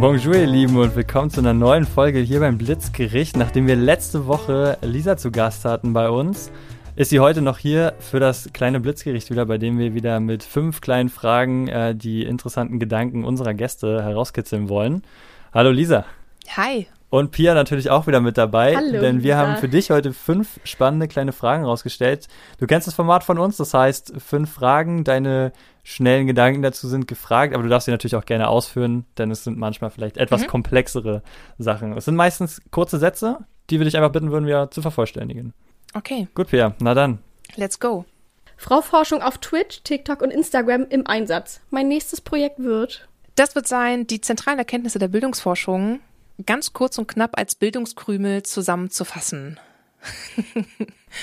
Bonjour ihr Lieben und willkommen zu einer neuen Folge hier beim Blitzgericht. Nachdem wir letzte Woche Lisa zu Gast hatten bei uns, ist sie heute noch hier für das kleine Blitzgericht wieder, bei dem wir wieder mit fünf kleinen Fragen äh, die interessanten Gedanken unserer Gäste herauskitzeln wollen. Hallo Lisa. Hi. Und Pia natürlich auch wieder mit dabei, Hallo, denn wir Lisa. haben für dich heute fünf spannende kleine Fragen rausgestellt. Du kennst das Format von uns, das heißt fünf Fragen, deine schnellen Gedanken dazu sind gefragt, aber du darfst sie natürlich auch gerne ausführen, denn es sind manchmal vielleicht etwas Mhm. komplexere Sachen. Es sind meistens kurze Sätze, die wir dich einfach bitten würden, wir zu vervollständigen. Okay, Gut, Pia, na dann. let's go. Frau Forschung auf Twitch, TikTok und Instagram im Einsatz. Mein nächstes Projekt wird. Das wird sein, die zentralen Erkenntnisse der Bildungsforschung ganz kurz und knapp als Bildungskrümel zusammenzufassen.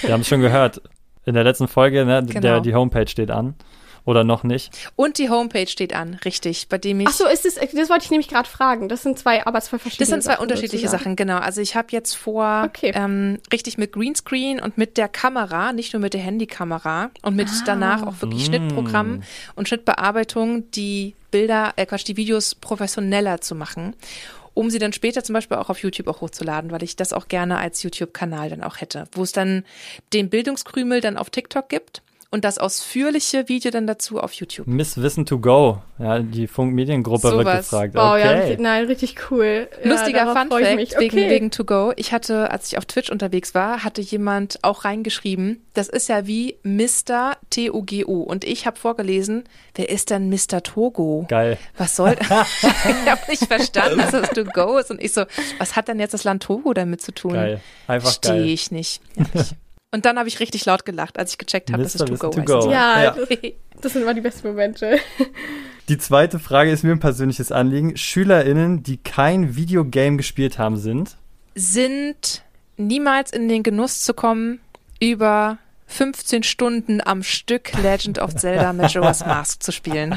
Wir haben es schon gehört. In der letzten Folge, ne, der, Genau. die Homepage steht an. Oder noch nicht. Und die Homepage steht an, richtig, bei dem ich. Ach so, ist es, das wollte ich nämlich gerade fragen. Das sind zwei, aber zwei verschiedene Das sind zwei Sachen unterschiedliche sozusagen. Sachen, genau. Also ich habe jetzt vor, Okay. ähm, richtig mit Greenscreen und mit der Kamera, nicht nur mit der Handykamera und mit Ah. danach auch wirklich Schnittprogrammen und Schnittbearbeitung, die Bilder, äh Quatsch, die Videos professioneller zu machen, um sie dann später zum Beispiel auch auf YouTube auch hochzuladen, weil ich das auch gerne als YouTube-Kanal dann auch hätte, wo es dann den Bildungskrümel dann auf TikTok gibt und das ausführliche Video dann dazu auf YouTube. Miss Wissen to go. Ja, die Funk-Mediengruppe wird Sowas. gefragt. Wow, ja, okay. richtig, nein, richtig cool. Ja, Lustiger darauf Fun ich Fact mich. wegen, Okay. wegen To Go. Ich hatte, als ich auf Twitch unterwegs war, hatte jemand auch reingeschrieben, das ist ja wie Mr. T-O-G-O. Und ich habe vorgelesen, wer ist denn Mr. Togo? Geil. Was soll? ich habe nicht verstanden, dass das To Go ist. Und ich so, was hat denn jetzt das Land Togo damit zu tun? Geil. Einfach Stehe geil. ich nicht. Ehrlich. Und dann habe ich richtig laut gelacht, als ich gecheckt habe, dass es. To Go to heißt. go. Ja, Ja. Das, das sind immer die besten Momente. Die zweite Frage ist mir ein persönliches Anliegen. SchülerInnen, die kein Videogame gespielt haben, sind. sind niemals in den Genuss zu kommen, über 15 Stunden am Stück Legend of Zelda Majora's Mask zu spielen.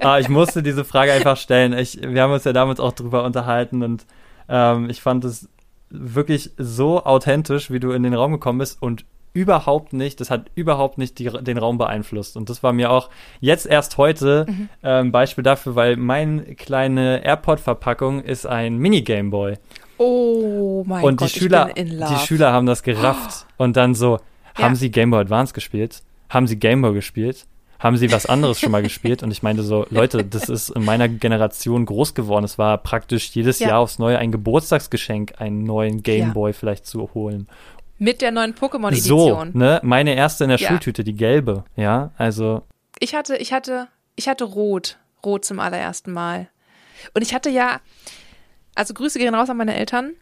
Ah, ich musste diese Frage einfach stellen. Ich, wir haben uns ja damals auch drüber unterhalten und ähm, ich fand es wirklich so authentisch, wie du in den Raum gekommen bist und überhaupt nicht, das hat überhaupt nicht die, den Raum beeinflusst. Und das war mir auch jetzt erst heute Mhm. ähm, Beispiel dafür, weil meine kleine AirPod-Verpackung ist ein Mini-Gameboy. Oh mein und Gott, die Schüler, ich bin in love. die Schüler haben das gerafft und dann so, haben Ja. sie Game Boy Advance gespielt? Haben sie Game Boy gespielt? Haben sie was anderes schon mal gespielt? Und ich meinte so, Leute, das ist in meiner Generation groß geworden. Es war praktisch jedes Ja. Jahr aufs Neue ein Geburtstagsgeschenk, einen neuen Game Ja. Boy vielleicht zu holen. Mit der neuen So, Pokémon-Edition. ne? Meine erste in der Ja. Schultüte, die gelbe. Ja, also Ich hatte, ich hatte, ich hatte Rot. Rot zum allerersten Mal. Und ich hatte ja, also Grüße gehen raus an meine Eltern.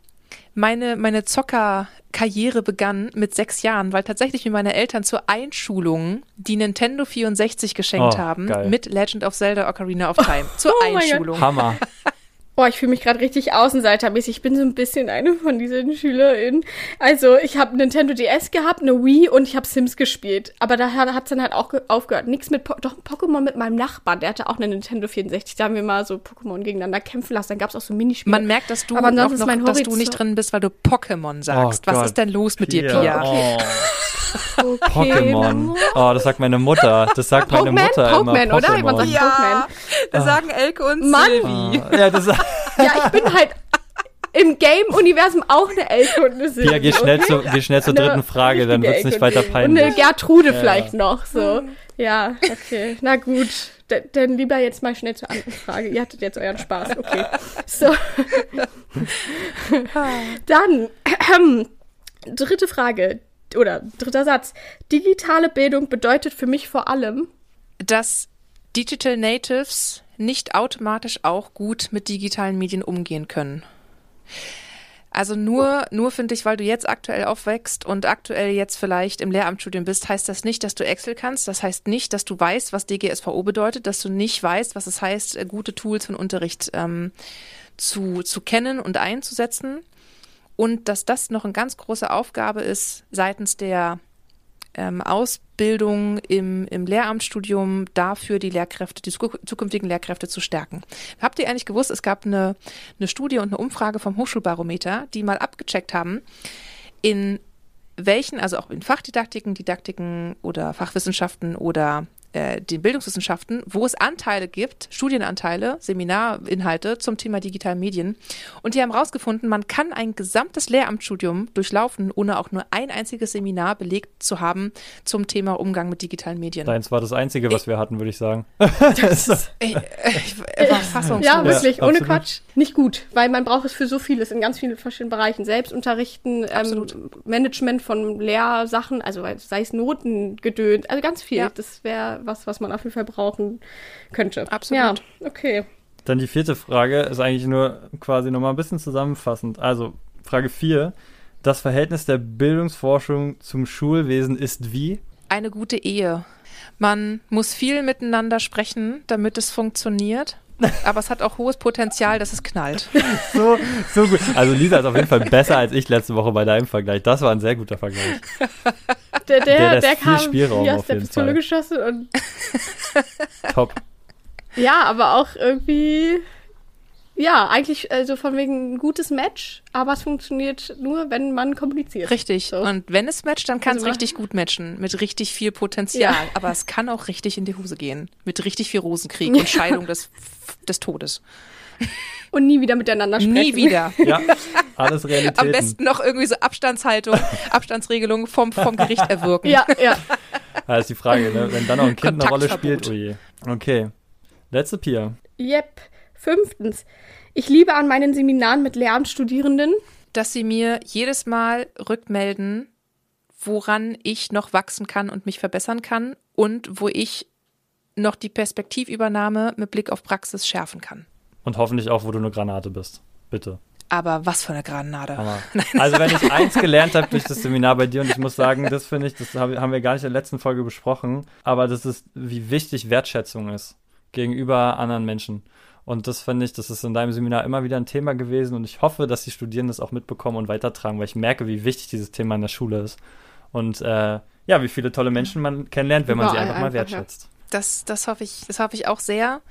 Meine, meine Zockerkarriere begann mit sechs Jahren, weil tatsächlich mir meine Eltern zur Einschulung die Nintendo 64 geschenkt Oh, haben geil. mit Legend of Zelda Ocarina of Time. Zur Oh. Einschulung. Hammer. Boah, ich fühle mich gerade richtig außenseitermäßig. Ich bin so ein bisschen eine von diesen SchülerInnen. Also, ich habe Nintendo DS gehabt, eine Wii und ich habe Sims gespielt. Aber da hat es dann halt auch ge- aufgehört. Nichts mit, po doch Pokémon mit meinem Nachbarn. Der hatte auch eine Nintendo 64. Da haben wir mal so Pokémon gegeneinander kämpfen lassen. Dann gab es auch so Minispiele. Man merkt, dass du Aber noch, dass du nicht drin bist, weil du Pokémon sagst. Oh Was Gott. ist denn los mit dir, Pia. Pia? Oh, okay, Pokémon. Oh, das sagt meine Mutter. Das sagt meine Pokémon? Mutter Pokémon, immer. oder? Jemand sagt Pokémon. Pokémon. das sagen Elke und Mann. Silvi. Ah, Ja, das Ja, ich bin halt im Game-Universum auch eine Elke und eine Silvi. Pia, geh schnell, okay? zu, geh schnell zur Eine dritten Frage, dann wird's nicht weiter Und eine peinlich. Gertrude Ja, vielleicht ja. noch, so. Ja, okay. Na gut. D dann lieber jetzt mal schnell zur anderen Frage. Ihr hattet jetzt euren Spaß, okay. So. Dann, ähm, dritte Frage. Oder dritter Satz. Digitale Bildung bedeutet für mich vor allem, dass Digital Natives nicht automatisch auch gut mit digitalen Medien umgehen können. Also nur, nur finde ich, weil du jetzt aktuell aufwächst und aktuell jetzt vielleicht im Lehramtsstudium bist, heißt das nicht, dass du Excel kannst. Das heißt nicht, dass du weißt, was DGSVO bedeutet, dass du nicht weißt, was es heißt, äh, gute Tools von Unterricht ähm, zu, zu kennen und einzusetzen. Und dass das noch eine ganz große Aufgabe ist seitens der ähm, Ausbildung im, im Lehramtsstudium dafür die Lehrkräfte, die zuk- zukünftigen Lehrkräfte zu stärken. Habt ihr eigentlich gewusst, es gab eine, eine Studie und eine Umfrage vom Hochschulbarometer, die mal abgecheckt haben, in welchen, also auch in Fachdidaktiken, Didaktiken oder Fachwissenschaften oder äh, den Bildungswissenschaften, wo es Anteile gibt, Studienanteile, Seminarinhalte zum Thema digitale Medien. Und die haben herausgefunden, man kann ein gesamtes Lehramtsstudium durchlaufen, ohne auch nur ein einziges Seminar belegt zu haben zum Thema Umgang mit digitalen Medien. Deins war das Einzige, was wir hatten, würde ich sagen. Das, ich, ich war fassungslos. Ja, wirklich, Ja, ohne. Quatsch. Nicht gut, weil man braucht es für so vieles in ganz vielen verschiedenen Bereichen. Selbstunterrichten, ähm. Management von Lehrsachen, also sei es Noten, gedönt, also ganz viel. Ja. Das wäre was, was man auf jeden Fall brauchen könnte. Absolut. Ja, okay. Dann die vierte Frage ist eigentlich nur quasi nochmal ein bisschen zusammenfassend. Also Frage 4. Das Verhältnis der Bildungsforschung zum Schulwesen ist wie? Eine gute Ehe. Man muss viel miteinander sprechen, damit es funktioniert. Aber es hat auch hohes Potenzial, dass es knallt. So, so gut. Also Lisa ist auf jeden Fall besser als ich letzte Woche bei deinem Vergleich. Das war ein sehr guter Vergleich. Der, Der der, der, viel kam Spielraum wie aus auf der jeden Pistole Fall. geschossen und Top. ja, aber auch irgendwie, ja, eigentlich also von wegen ein gutes Match, aber es funktioniert nur, wenn man kommuniziert. Richtig. So. Und wenn es matcht, dann kann es Also richtig gut matchen. Mit richtig viel Potenzial. Ja. Aber es kann auch richtig in die Hose gehen. Mit richtig viel Rosenkrieg und Scheidung des, des Todes. Und nie wieder miteinander sprechen. Nie wieder. Ja, alles Realitäten. Am besten noch irgendwie so Abstandshaltung, Abstandsregelung vom, vom Gericht erwirken. Ja, ja. Ja, ist die Frage, ne? wenn dann noch ein Kind eine Rolle spielt. Oh je. Okay. Letzte Pia. Yep. Fünftens. Ich liebe an meinen Seminaren mit Lehramtsstudierenden. Dass sie mir jedes Mal rückmelden, woran ich noch wachsen kann und mich verbessern kann und wo ich noch die Perspektivübernahme mit Blick auf Praxis schärfen kann. Und hoffentlich auch, wo du eine Granate bist. Bitte. Aber was für eine Granate. Also wenn ich eins gelernt habe durch das Seminar bei dir und ich muss sagen, das finde ich, das hab- haben wir gar nicht in der letzten Folge besprochen, aber das ist, wie wichtig Wertschätzung ist gegenüber anderen Menschen. Und das finde ich, das ist in deinem Seminar immer wieder ein Thema gewesen und ich hoffe, dass die Studierenden das auch mitbekommen und weitertragen, weil ich merke, wie wichtig dieses Thema in der Schule ist. Und äh, ja, wie viele tolle Menschen man kennenlernt, wenn man sie Überall einfach mal einfach, ja. wertschätzt. Das, das hoffe ich, das hoffe ich auch sehr.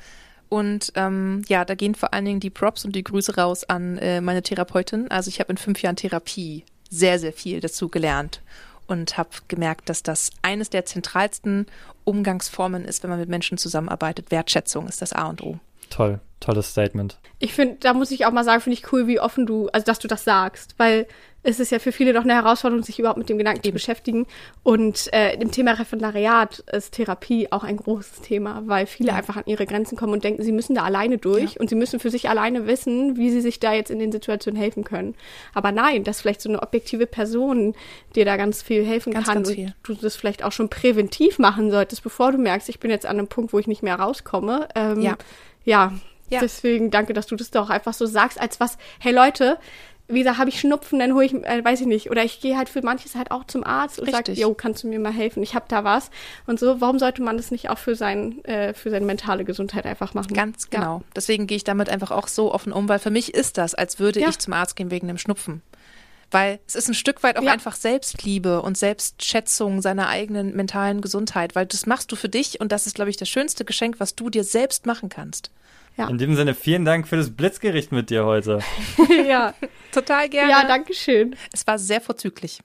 Und ähm, ja, da gehen vor allen Dingen die Props und die Grüße raus an äh, meine Therapeutin. Also ich habe in fünf Jahren Therapie sehr, sehr viel dazu gelernt und habe gemerkt, dass das eines der zentralsten Umgangsformen ist, wenn man mit Menschen zusammenarbeitet. Wertschätzung ist das A und O. Toll, tolles Statement. Ich finde, da muss ich auch mal sagen, finde ich cool, wie offen du, also dass du das sagst, weil es ist ja für viele doch eine Herausforderung, sich überhaupt mit dem Gedanken zu beschäftigen. Und äh, im Thema Referendariat ist Therapie auch ein großes Thema, weil viele Ja. einfach an ihre Grenzen kommen und denken, sie müssen da alleine durch Ja. und sie müssen für sich alleine wissen, wie sie sich da jetzt in den Situationen helfen können. Aber nein, dass vielleicht so eine objektive Person dir da ganz viel helfen Ganz, kann ganz und viel. du das vielleicht auch schon präventiv machen solltest, bevor du merkst, ich bin jetzt an einem Punkt, wo ich nicht mehr rauskomme. Ähm, Ja. Ja, Ja. deswegen danke, dass du das doch einfach so sagst, als was, hey Leute, wie gesagt, habe ich Schnupfen, dann hole ich, äh, weiß ich nicht, oder ich gehe halt für manches halt auch zum Arzt und sage, yo, kannst du mir mal helfen, ich habe da was und so. Warum sollte man das nicht auch für sein, äh, für seine mentale Gesundheit einfach machen? Ganz genau. Deswegen gehe ich damit einfach auch so offen um, weil für mich ist das, als würde Ja. ich zum Arzt gehen wegen einem Schnupfen. Weil es ist ein Stück weit auch Ja. einfach Selbstliebe und Selbstschätzung seiner eigenen mentalen Gesundheit, weil das machst du für dich und das ist, glaube ich, das schönste Geschenk, was du dir selbst machen kannst. Ja. In diesem Sinne, vielen Dank für das Blitzgericht mit dir heute. Ja, Total gerne. ja, danke schön. Es war sehr vorzüglich.